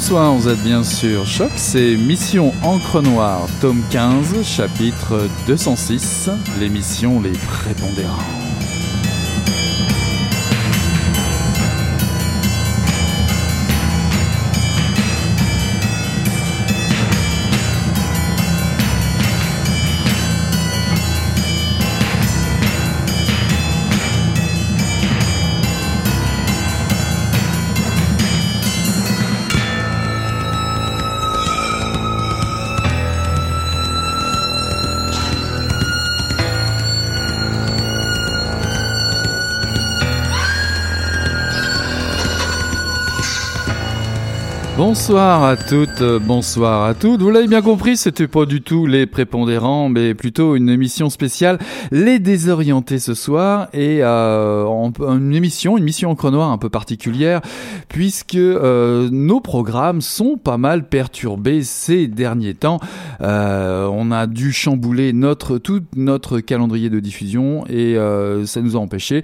Bonsoir, vous êtes bien sûr Choc, c'est Mission Encre Noire, tome 15, chapitre 206, l'émission Les Prépondérants. Bonsoir à toutes, euh, bonsoir à toutes. Vous l'avez bien compris, c'était pas du tout les prépondérants, mais plutôt une émission spéciale, les désorientés ce soir, et euh, une émission, une mission en noir un peu particulière, puisque euh, nos programmes sont pas mal perturbés ces derniers temps. On a dû chambouler notre tout notre calendrier de diffusion et ça nous a empêché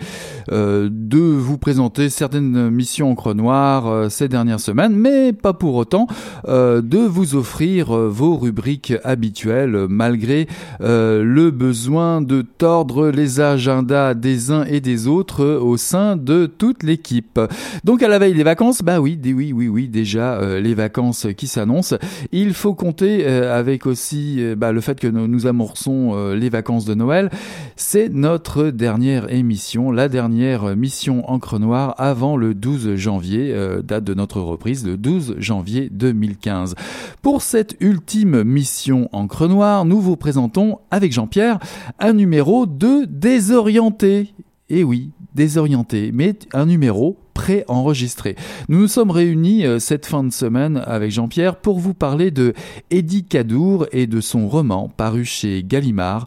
de vous présenter certaines missions en noir ces dernières semaines, mais pas pour autant euh, de vous offrir euh, vos rubriques habituelles malgré euh, le besoin de tordre les agendas des uns et des autres au sein de toute l'équipe. Donc à la veille des vacances, bah oui, oui, oui, oui, déjà les vacances qui s'annoncent. Il faut compter avec aussi bah, le fait que nous, amorçons les vacances de Noël. C'est notre dernière émission, la dernière mission Encre Noire avant le 12 janvier, date de notre reprise, le 12 janvier 2015. Pour cette ultime mission Encre Noire, nous vous présentons avec Jean-Pierre un numéro de désorienté. Et eh oui, désorienté, mais un numéro pré-enregistré. Nous nous sommes réunis euh, cette fin de semaine avec Jean-Pierre pour vous parler de Eddie Cadour et de son roman paru chez Gallimard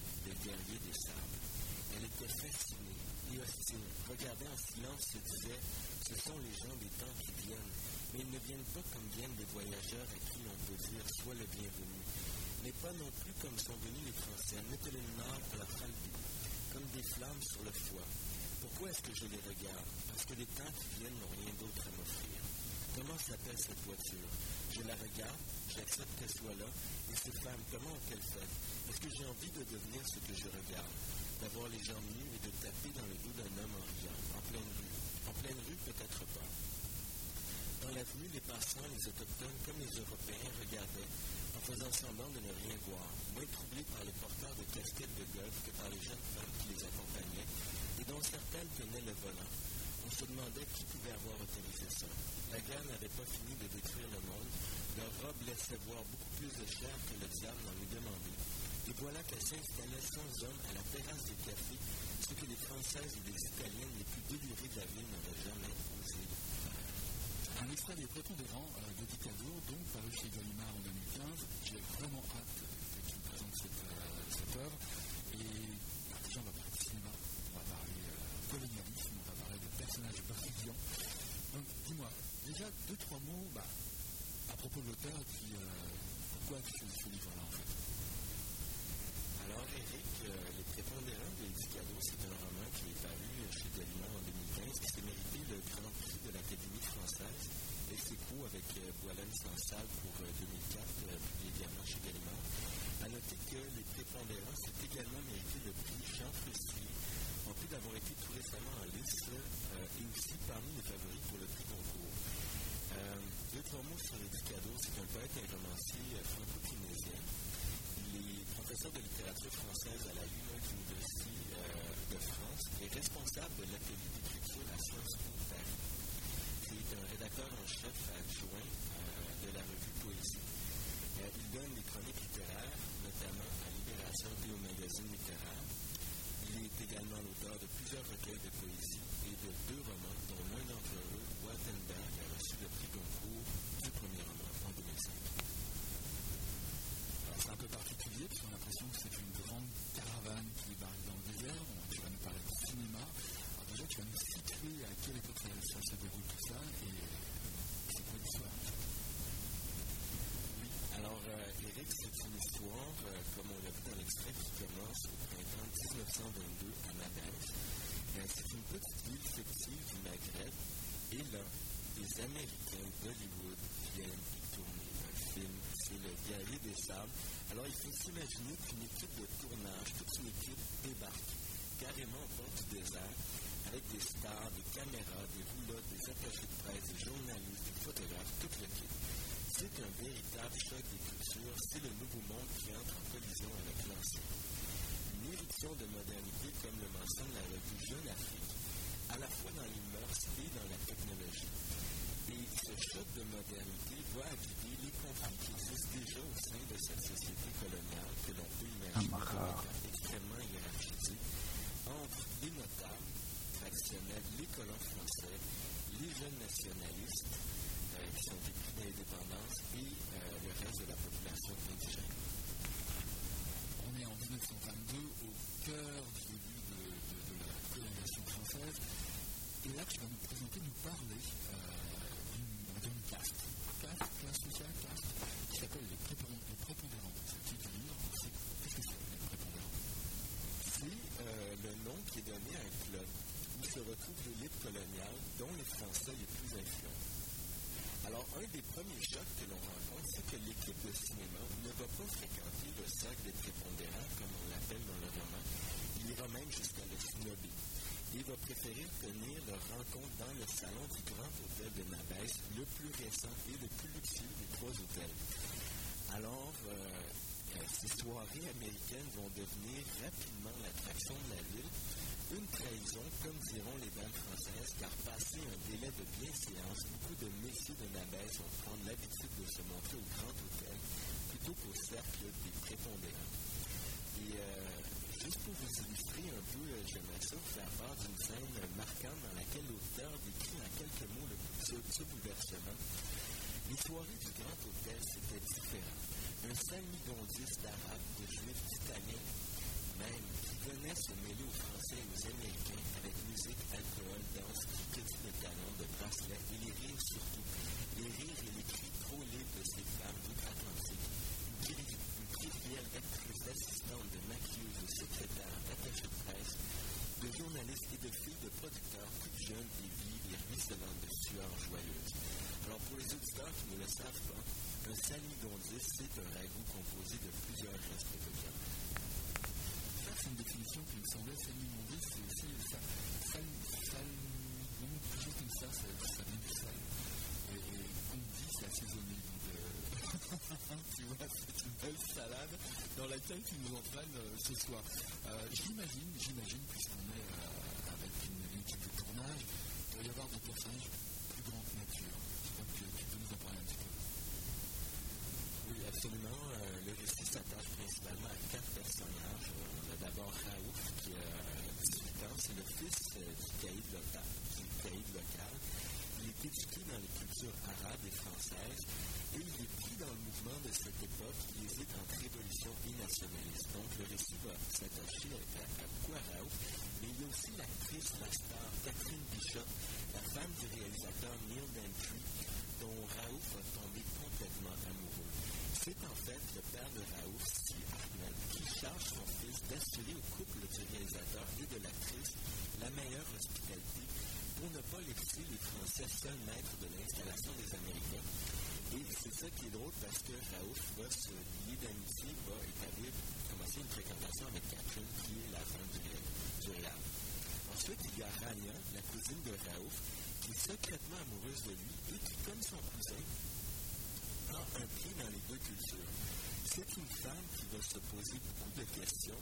des guerriers des sables. Elle était fascinée et hostile, regardait en silence, se disait Ce sont les gens des temps qui viennent, mais ils ne viennent pas comme viennent des voyageurs à qui l'on peut dire Sois le bienvenu, mais pas non plus comme sont venus les Français, à le Nord à la Falbi, comme des flammes sur le foie. Pourquoi est-ce que je les regarde? Parce que les temps qui viennent n'ont rien d'autre à m'offrir. Comment s'appelle cette voiture? Je la regarde, j'accepte qu'elle soit là, et ces femmes, comment ont-elles fait? Est-ce que j'ai envie de devenir ce que je regarde? D'avoir les jambes nues et de taper dans le dos d'un homme en riant, en pleine rue En pleine rue, peut-être pas. Dans l'avenue, les passants, les autochtones comme les Européens regardaient, en faisant semblant de ne rien voir, moins troublés par les porteurs de casquettes de golf que par les jeunes femmes qui les accompagnaient, et dont certaines tenaient le volant. On se demandait qui pouvait avoir autorisé ça. La guerre n'avait pas fini de détruire le monde. Leur robe laissait voir beaucoup plus de chair que le diable n'en lui demandait. Et voilà qu'elle s'installait sans homme à la terrasse des cafés, ce que les Françaises et les Italiennes les plus délurées de la ville n'avaient jamais osé un extrait des prépondérants euh, de Dicado, donc paru chez Gallimard en 2015. J'ai vraiment hâte que tu présentes cette, euh, cette œuvre. Et bah, déjà, on va parler de cinéma, on va parler euh, colonialisme, on va parler de personnages brésiliens. Donc, dis-moi, déjà deux, trois mots bah, à propos de l'auteur, puis euh, pourquoi tu fais ce livre-là en fait? Alors, Eric, euh, Les prépondérants de Dicado, c'est un roman qui est paru chez Gallimard en 2015, qui s'est mérité le Grand Prix de l'Académie française, et c'est avec euh, Boilène Sansal pour 2004, euh, publié également chez Gallimard. À noter que Les prépondérants s'est également mérité le prix Jean Frustrier, en plus d'avoir été tout récemment en liste, et aussi parmi les favoris pour le prix concours. Deux, trois mots sur Dicado, c'est un poète et un romancier franco-tunisien. Il est professeur de littérature française à la University euh, de France et responsable de l'atelier d'écriture à Sciences Po Paris. Il est un rédacteur en chef adjoint euh, de la revue Poésie. Euh, il donne des chroniques littéraires, notamment à Libération et au magazine littéraire. Il est également l'auteur de plusieurs recueils de poésie et de deux romans, dont l'un d'entre eux, Wattenberg, a reçu le prix concours du premier roman en 2005 c'est un peu particulier parce qu'on a l'impression que c'est une grande caravane qui débarque dans le désert. tu vas nous parler de cinéma. Alors déjà, tu vas nous situer à quelle époque ça, se déroule tout ça et c'est quoi l'histoire Oui, alors euh, Eric, c'est une histoire, euh, comme on l'a vu dans l'extrait, qui commence au printemps 1922 c'est une petite ville fictive du Maghreb et là, les Américains d'Hollywood viennent tourner un film c'est le guerrier des sables. Alors il faut s'imaginer qu'une équipe de tournage, toute une équipe débarque carrément au bord du désert avec des stars, des caméras, des roulottes, des attachés de presse, des journalistes, des photographes, toute l'équipe. C'est un véritable choc des cultures, c'est le nouveau monde qui entre en collision avec l'ancien. De modernité, comme le mentionne la revue Jeune Afrique, à la fois dans les mœurs et dans la technologie. Et ce choc de modernité va aviver les conflits qui existent déjà au sein de cette société coloniale que l'on peut imaginer comme extrêmement hiérarchisée entre les notables traditionnels, les colons français, les jeunes nationalistes euh, qui sont épris d'indépendance et euh, le reste de la population indigène. En 1922 au cœur du début de, la colonisation française. Et là, tu vas nous présenter, nous parler euh, d'une caste, caste, classe sociale, caste, qui s'appelle les, prépondérants. C'est titre du livre. Qu'est-ce que c'est, les prépondérants C'est euh, le nom qui est donné à un club où se retrouve l'élite coloniale dont les Français les plus influents. Alors, un des premiers chocs que l'on rencontre, c'est que l'équipe de cinéma ne va pas fréquenter le cercle des prépondérants, comme on l'appelle dans le roman. Il ira même jusqu'à le snobber et va préférer tenir leur rencontre dans le salon du Grand Hôtel de Nabès, le plus récent et le plus luxueux des trois hôtels. Alors, euh, euh, ces soirées américaines vont devenir rapidement l'attraction de la ville. Une trahison, comme diront les dames françaises, car passé un délai de bienséance, beaucoup de messieurs de Nabès vont prendre l'habitude de se montrer au Grand Hôtel plutôt qu'au cercle des prépondérants. Et euh, juste pour vous illustrer un peu, j'aimerais ça vous faire part d'une scène marquante dans laquelle l'auteur décrit en quelques mots le, ce, bouleversement. Les soirées du Grand Hôtel, c'était différent. Un salmigondis d'arabes, de juifs, d'italiens, même, qui venaient se mêler aux Français et aux Américains avec musique, alcool, danse, cricket de de bracelets et les rires surtout. Les rires et les cris trop libres de ces femmes d'outre-Atlantique. Une, crivière d'actrices, d'assistantes, de maquilleuses, de secrétaires, d'attachés de presse, de journalistes et de filles de producteurs, toutes jeunes et vives et ruisselantes de sueur joyeuse. Alors pour les auditeurs qui ne le savent pas, un salmigondis, c'est un ragoût composé de plusieurs restes de viande. Définition qui me semblait salmigondis, c'est aussi ça. Sal, quelque comme ça, ça, ça vient du sal. Et, et dit, c'est assaisonné. Donc, euh, tu vois, c'est une belle salade dans laquelle tu nous entraînes euh, ce soir. Euh, j'imagine, j'imagine, puisqu'on est euh, avec une équipe de tournage, il doit y avoir des personnages plus grands que nature. Donc, euh, tu peux nous en parler un petit peu. Oui, absolument. Euh, le récit s'attache principalement à quatre personnages. Euh, On a d'abord Raouf, qui a 18 ans. C'est le fils euh, du caïd local. Du caïd local. Il est éduqué dans les cultures arabes et françaises et il est pris dans le mouvement de cette époque qui hésite entre révolution et nationalisme. Donc le récit va s'attacher à, à, à beaucoup à Raouf, mais il y a aussi l'actrice, la star Catherine Bishop, la femme du réalisateur Neil Dantry, dont Raouf va tomber complètement amoureux. C'est en fait le père de Raouf, Sidi Ahmed, qui charge son fils d'assurer au couple du réalisateur et de l'actrice la meilleure hospitalité pour ne pas laisser les Français seuls maîtres de l'installation des Américains. Et c'est ça qui est drôle parce que Raouf va se lier d'amitié, va établir, commencer une fréquentation avec Catherine, qui est la femme du, du. Ensuite, il y a Rania, la cousine de Raouf, qui est secrètement amoureuse de lui et qui, comme son cousin, prend un pied dans les deux cultures. C'est une femme qui va se poser beaucoup de questions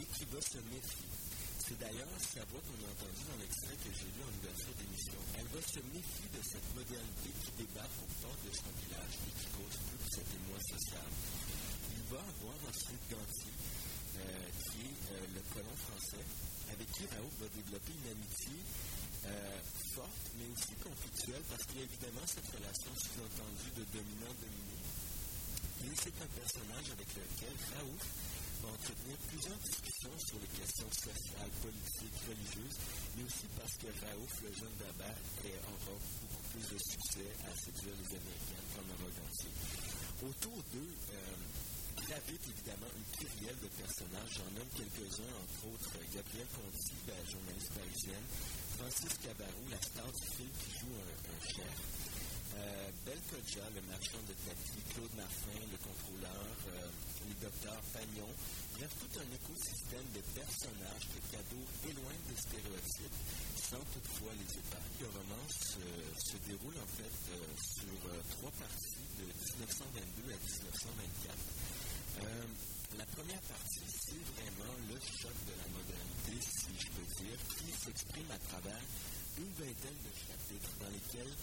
et qui va se méfier. C'est d'ailleurs sa voix qu'on a entendue dans l'extrait que j'ai lu en ouverture d'émission. Elle va se méfier de cette modernité qui débarque portes de son village et qui cause tout cet émoi social. Va avoir ensuite Gantier, euh, qui est euh, le colon français, avec qui Raoult va développer une amitié euh, forte, mais aussi conflictuelle, parce qu'il y a évidemment cette relation sous-entendue de dominant-dominé. Et c'est un personnage avec lequel Raoult va entretenir plusieurs discussions sur les questions sociales, politiques, religieuses, mais aussi parce que Raoult, le jeune Dabat, est- aura beaucoup plus de succès à séduire les Américains comme un Gantier. Autour d'eux, euh, gravite évidemment une kyrielle de personnages. J'en nomme quelques-uns, entre autres euh, Gabrielle Conti, la journaliste parisienne, Francis Cabarou, la star du film qui joue un, chef, euh, Kodja, le marchand de tapis, Claude Martin, le contrôleur, euh, le docteur Pagnon, bref, tout un écosystème de personnages que Cadeau éloigne des stéréotypes sans toutefois les épargner. Le roman se, déroule en fait euh, sur trois parties de 1922 à 1924. Euh, la première partie, c'est vraiment le choc de la modernité, si je peux dire, qui s'exprime à travers une vingtaine de chapitres dans lesquels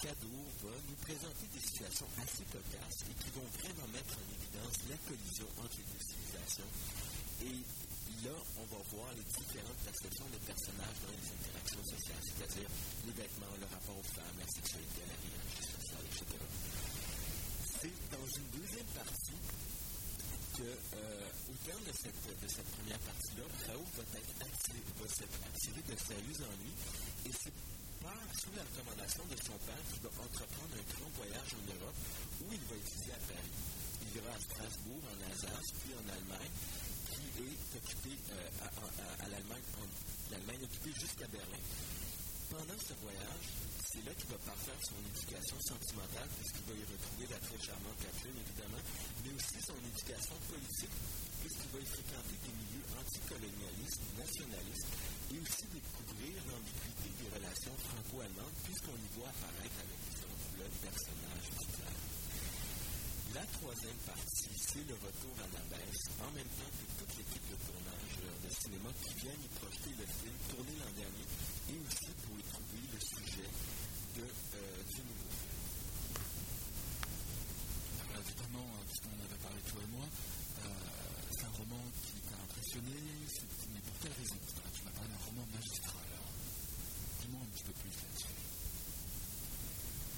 Cadeau va nous présenter des situations assez cocasses et qui vont vraiment mettre en évidence la collision entre les deux civilisations. Et là, on va voir les différentes perceptions des personnages dans les interactions sociales, c'est-à-dire les vêtements, le rapport aux femmes, la sexualité, la hiérarchie sociale, etc. C'est dans une deuxième partie euh, au terme de cette, première partie-là, Raoult va être attiré, va s'être attiré de sérieux ennuis et c'est par, sous la recommandation de son père, qu'il va entreprendre un grand voyage en Europe où il va étudier à Paris. Il ira à Strasbourg, en Alsace, puis en Allemagne, qui est occupé euh, à, l'Allemagne, l'Allemagne occupée jusqu'à Berlin. Pendant ce voyage, c'est là qu'il va parfaire son éducation sentimentale, puisqu'il va y retrouver la très charmante Catherine, évidemment, mais aussi son éducation politique, puisqu'il va y fréquenter des milieux anticolonialistes, nationalistes, et aussi découvrir l'ambiguïté des relations franco-allemandes, puisqu'on y voit apparaître avec le personnage vital. La troisième partie, c'est le retour à la baisse, en même temps que toute l'équipe de tournage euh, de cinéma qui vient y projeter le film tourné l'an dernier, et aussi pour y trouver le sujet de, euh, du nouveau. Ah, alors, évidemment, hein, puisqu'on en avait parlé toi et moi, euh, c'est un roman qui t'a impressionné, mais pour quelle raison Tu m'as parlé roman magistral. Dis-moi un petit peu plus là-dessus.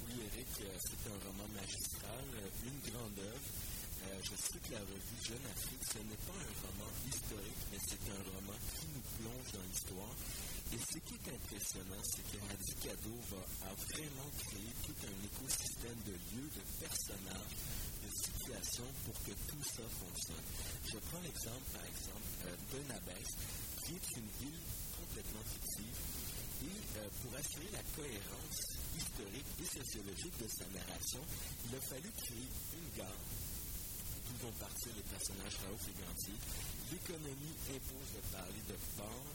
Oui, Eric, euh, c'est un roman magistral, une grande œuvre. Euh, je cite la revue Jeune Afrique, ce n'est pas un roman historique, mais c'est un roman qui nous plonge dans l'histoire et ce qui est impressionnant, c'est que Radicado va, vraiment créé tout un écosystème de lieux, de personnages, de situations pour que tout ça fonctionne. Je prends l'exemple, par exemple, euh, de qui est une ville complètement fictive. Et euh, pour assurer la cohérence historique et sociologique de sa narration, il a fallu créer une gare d'où vont partir les personnages Raouf et Gantier. L'économie impose de parler de port.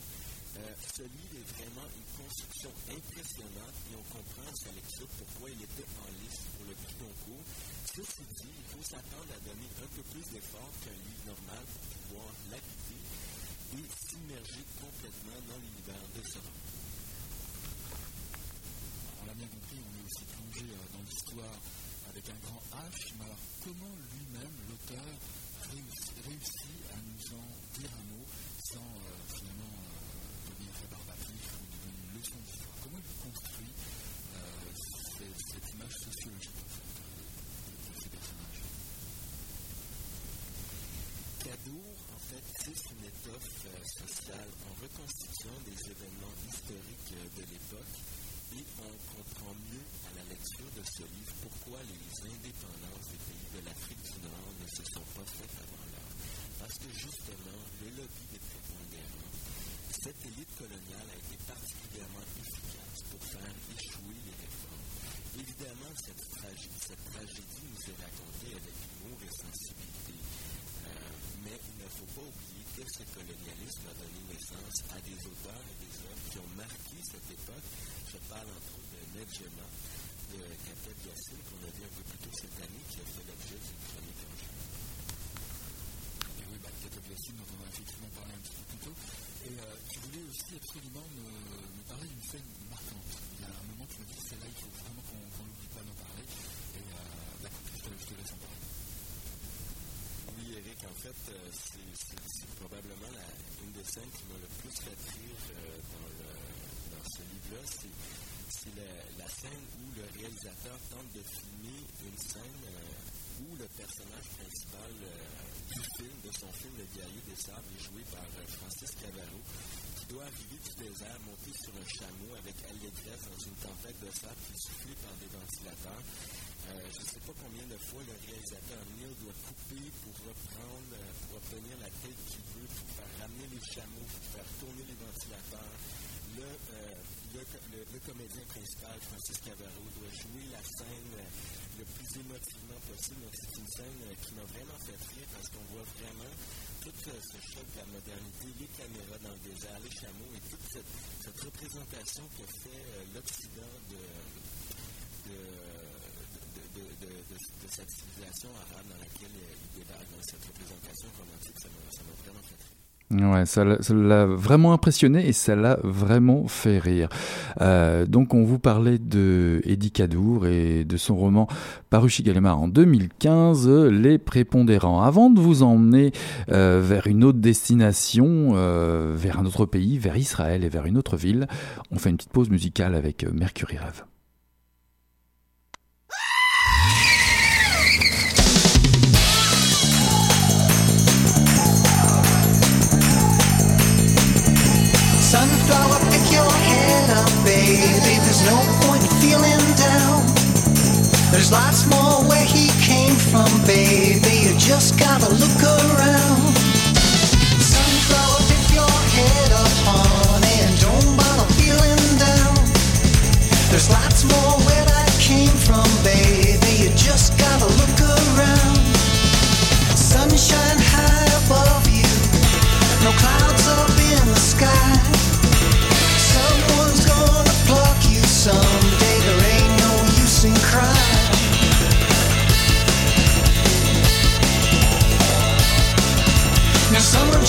Euh, ce livre est vraiment une construction impressionnante et on comprend à sa lecture pourquoi il était en liste pour le prix Goncourt. Ceci dit, il faut s'attendre à donner un peu plus d'efforts qu'un livre normal pour pouvoir l'habiter et s'immerger complètement dans l'univers de ce. On l'a bien compris, on est aussi plongé euh, dans l'histoire avec un grand H, mais alors comment lui-même, l'auteur, réussit, réussit à nous en dire un mot sans euh, finalement euh, devenir rébarbatif ou devenir une leçon d'histoire Comment il construit euh, cette, image sociologique de, ces personnages Cadour, en fait, tisse une étoffe euh, sociale en reconstituant des événements historiques euh, de l'époque et on comprend mieux à la lecture de ce livre pourquoi les indépendances des pays de l'Afrique du Nord ne se sont pas faites avant l'heure. Parce que justement, le lobby des prépondérants, cette élite coloniale a été particulièrement efficace pour faire échouer les réformes. Évidemment, cette, tragédie, nous est racontée avec humour et sensibilité. Euh, mais il ne faut pas oublier que ce colonialisme a donné naissance à des auteurs et des œuvres qui ont marqué cette époque. Je parle entre autres de Nedjema, de Kated Yassine, qu'on a vu un peu plus tôt cette année, qui a fait l'objet d'une chronique en bah, Yassine, dont on effectivement parlé un petit peu plus tôt. Et euh, tu voulais aussi absolument me, parler d'une scène marquante. Il y a un moment, tu me dis, celle-là, il faut vraiment qu'on qu n'oublie pas d'en parler. Et euh, d'accord, je te, je te laisse en parler. Oui, Eric, en fait, euh, c'est- c'est c'est probablement la, une des scènes qui m'a le plus fait rire euh, dans, ce livre-là. C'est c'est la, scène où le réalisateur tente de filmer une scène euh, où le personnage principal du film, de son film Le guerrier des sables, est joué par euh, Francis Cavaro, qui doit arriver du désert, monter sur un chameau avec allégresse dans une tempête de sable qui soufflée par des ventilateurs. Euh, je ne sais pas combien de fois le réalisateur Neil doit couper pour reprendre, euh, pour obtenir la tête qu'il veut, pour faire ramener les chameaux, pour faire tourner les ventilateurs. Le, le, comédien principal, Francis Cavaro, doit jouer la scène euh, le plus émotivement possible. C'est une scène euh, qui m'a vraiment fait rire parce qu'on voit vraiment tout euh, ce choc de la modernité, les caméras dans le désert, les chameaux et toute cette, représentation que fait l'Occident de, cette civilisation arabe dans laquelle il débarque, dans cette représentation romantique, ça m'a vraiment fait. Ouais, ça l'a vraiment impressionné et ça l'a vraiment fait rire. Euh, donc on vous parlait de Eddie Cadour et de son roman paru chez Gallimard en 2015, Les Prépondérants. Avant de vous emmener euh, vers une autre destination, euh, vers un autre pays, vers Israël et vers une autre ville, on fait une petite pause musicale avec Mercury Rêve. No point in feeling down. There's lots more where he came from, baby. You just gotta look around. Sunflower, pick your head up, honey, and don't bother feeling down. There's lots more where that came from, baby. You just gotta look around. Sunshine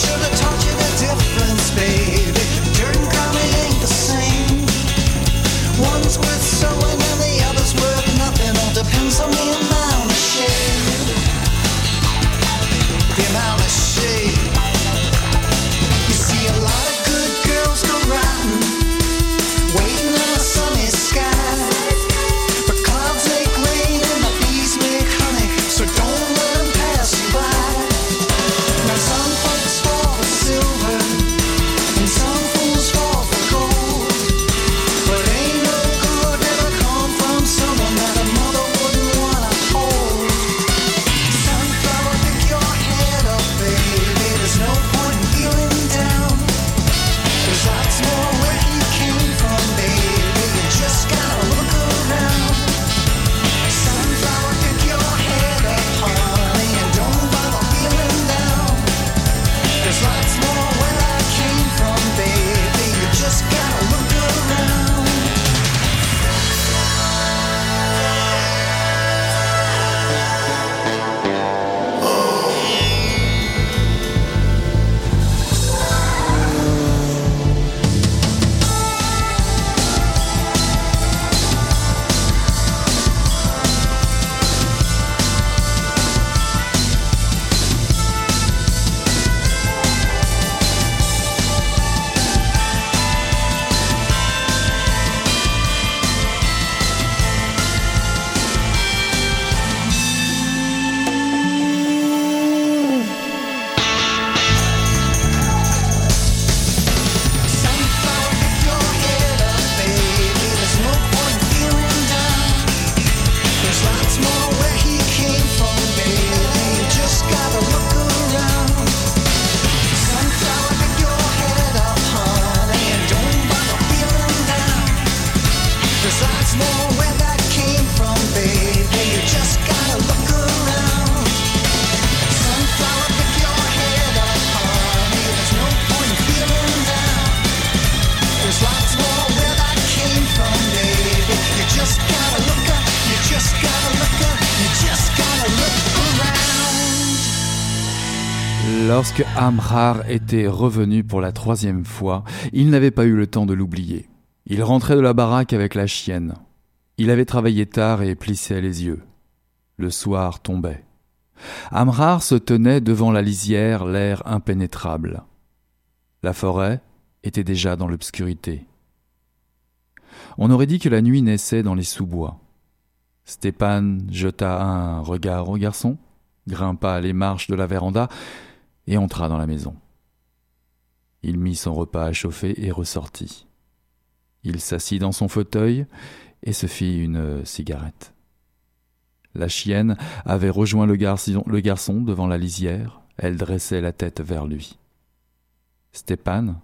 should have taught you the difference, baby. Lorsque Amrar était revenu pour la troisième fois, il n'avait pas eu le temps de l'oublier. Il rentrait de la baraque avec la chienne. Il avait travaillé tard et plissait les yeux. Le soir tombait. Amrar se tenait devant la lisière, l'air impénétrable. La forêt était déjà dans l'obscurité. On aurait dit que la nuit naissait dans les sous-bois. Stépan jeta un regard au garçon, grimpa les marches de la véranda et entra dans la maison. Il mit son repas à chauffer et ressortit. Il s'assit dans son fauteuil et se fit une cigarette. La chienne avait rejoint le garçon, devant la lisière, elle dressait la tête vers lui. Stépan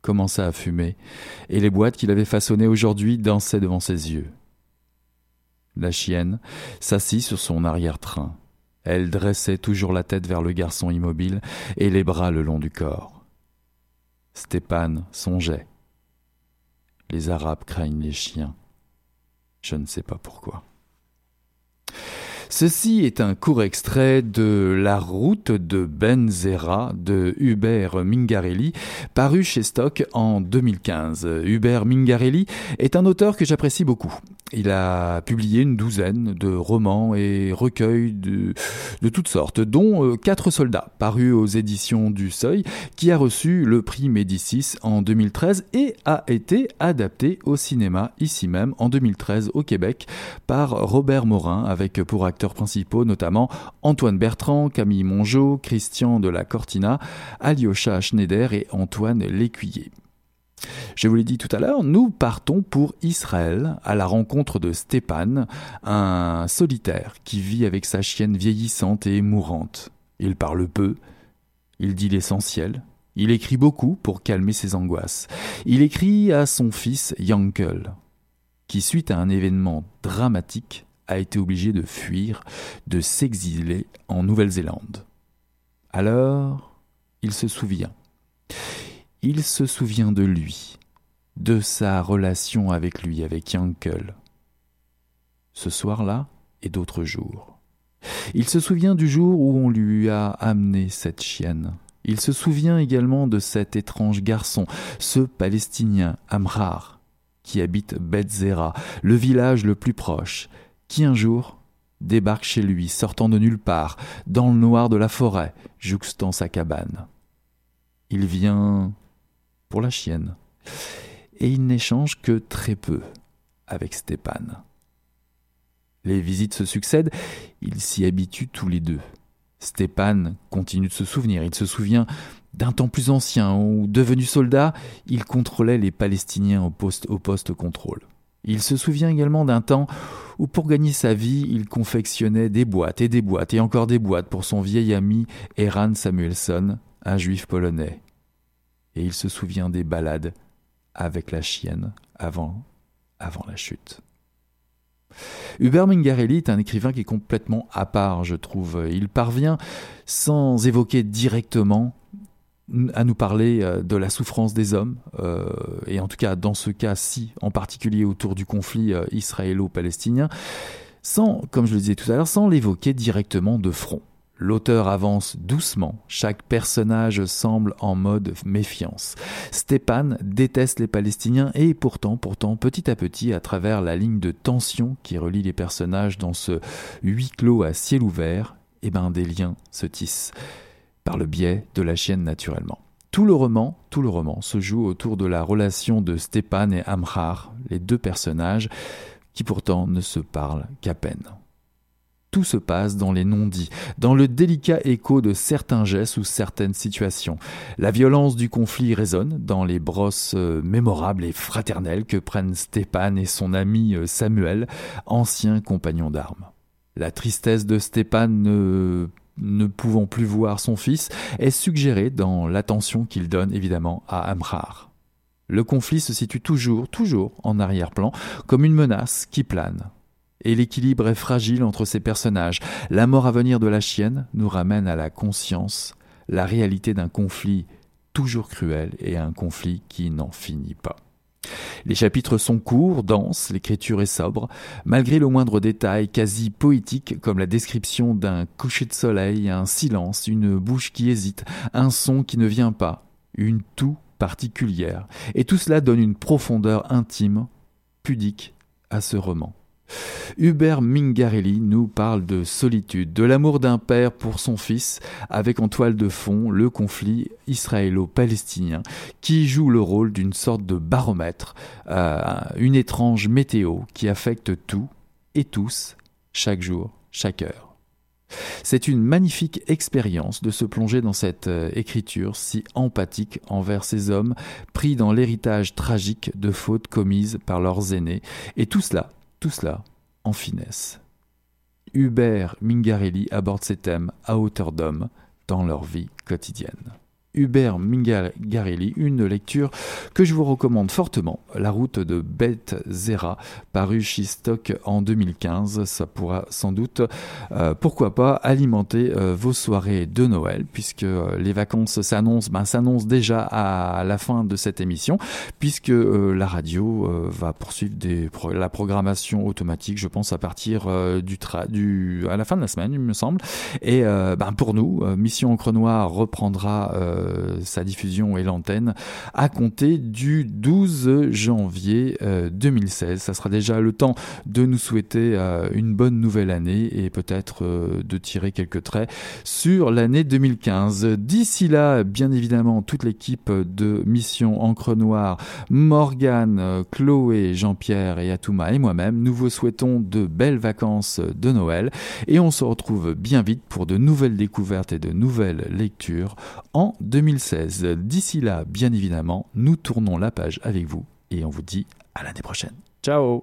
commença à fumer, et les boîtes qu'il avait façonnées aujourd'hui dansaient devant ses yeux. La chienne s'assit sur son arrière-train. Elle dressait toujours la tête vers le garçon immobile et les bras le long du corps. Stépan songeait. Les Arabes craignent les chiens. Je ne sais pas pourquoi. Ceci est un court extrait de La route de Benzera de Hubert Mingarelli, paru chez Stock en 2015. Hubert Mingarelli est un auteur que j'apprécie beaucoup. Il a publié une douzaine de romans et recueils de, toutes sortes, dont euh, Quatre soldats, paru aux éditions du Seuil, qui a reçu le prix Médicis en 2013 et a été adapté au cinéma ici même en 2013 au Québec par Robert Morin, avec pour acteurs principaux notamment Antoine Bertrand, Camille Mongeau, Christian de la Cortina, Alyosha Schneider et Antoine Lécuyer. Je vous l'ai dit tout à l'heure, nous partons pour Israël à la rencontre de Stépan, un solitaire qui vit avec sa chienne vieillissante et mourante. Il parle peu, il dit l'essentiel, il écrit beaucoup pour calmer ses angoisses. Il écrit à son fils Yankel, qui suite à un événement dramatique a été obligé de fuir, de s'exiler en Nouvelle-Zélande. Alors, il se souvient. Il se souvient de lui, de sa relation avec lui, avec Yankel. Ce soir-là et d'autres jours. Il se souvient du jour où on lui a amené cette chienne. Il se souvient également de cet étrange garçon, ce Palestinien, Amrar, qui habite Betzera, le village le plus proche, qui un jour débarque chez lui, sortant de nulle part, dans le noir de la forêt, jouxtant sa cabane. Il vient pour la chienne, et il n'échange que très peu avec Stépan. Les visites se succèdent, ils s'y habituent tous les deux. Stépan continue de se souvenir, il se souvient d'un temps plus ancien où, devenu soldat, il contrôlait les Palestiniens au poste, au poste contrôle. Il se souvient également d'un temps où pour gagner sa vie, il confectionnait des boîtes et des boîtes et encore des boîtes pour son vieil ami Eran Samuelson, un juif polonais. Et il se souvient des balades avec la chienne avant, avant la chute. Hubert Mingarelli est un écrivain qui est complètement à part, je trouve. Il parvient, sans évoquer directement à nous parler euh, de la souffrance des hommes, euh, et en tout cas dans ce cas-ci, en particulier autour du conflit euh, israélo-palestinien, sans, comme je le disais tout à l'heure, sans l'évoquer directement de front. L'auteur avance doucement, chaque personnage semble en mode méfiance. Stépan déteste les Palestiniens et pourtant, pourtant, petit à petit, à travers la ligne de tension qui relie les personnages dans ce huis clos à ciel ouvert, eh ben, des liens se tissent par le biais de la chienne naturellement. Tout le roman, tout le roman se joue autour de la relation de Stépan et Amrar, les deux personnages qui pourtant ne se parlent qu'à peine. Tout se passe dans les non-dits, dans le délicat écho de certains gestes ou certaines situations. La violence du conflit résonne dans les brosses euh, mémorables et fraternelles que prennent Stépan et son ami euh, Samuel, ancien compagnon d'armes. La tristesse de Stépan ne pouvant plus voir son fils, est suggéré dans l'attention qu'il donne évidemment à Amrar. Le conflit se situe toujours, toujours en arrière-plan, comme une menace qui plane. Et l'équilibre est fragile entre ces personnages. La mort à venir de la chienne nous ramène à la conscience, la réalité d'un conflit toujours cruel et un conflit qui n'en finit pas. Les chapitres sont courts, denses, l'écriture est sobre, malgré le moindre détail quasi poétique comme la description d'un coucher de soleil, un silence, une bouche qui hésite, un son qui ne vient pas, une toux particulière. Et tout cela donne une profondeur intime, pudique à ce roman. Hubert Mingarelli nous parle de solitude, de l'amour d'un père pour son fils, avec en toile de fond le conflit israélo-palestinien, qui joue le rôle d'une sorte de baromètre, euh, une étrange météo qui affecte tout et tous, chaque jour, chaque heure. C'est une magnifique expérience de se plonger dans cette euh, écriture si empathique envers ces hommes pris dans l'héritage tragique de fautes commises par leurs aînés, et tout cela tout cela en finesse. Hubert Mingarelli aborde ces thèmes à hauteur d'homme dans leur vie quotidienne. Hubert Mingarelli, une lecture que je vous recommande fortement, La route de Beth Zera, paru chez Stock en 2015. Ça pourra sans doute, euh, pourquoi pas, alimenter euh, vos soirées de Noël, puisque euh, les vacances s'annoncent, ben, s'annoncent déjà à la fin de cette émission, puisque la radio va poursuivre la programmation automatique, je pense, à partir du, du, à la fin de la semaine, il me semble. Et ben, pour nous, Mission Encre Noire reprendra sa diffusion et l'antenne à compter du 12 janvier 2016. Euh, Ça sera déjà le temps de nous souhaiter euh, une bonne nouvelle année et peut-être de tirer quelques traits sur l'année 2015. D'ici là, bien évidemment, toute l'équipe de Mission Encre Noire, Morgane, Chloé, Jean-Pierre et Atouma et moi-même, nous vous souhaitons de belles vacances de Noël et on se retrouve bien vite pour de nouvelles découvertes et de nouvelles lectures en 2016. D'ici là, bien évidemment, nous tournons la page avec vous et on vous dit à l'année prochaine. Ciao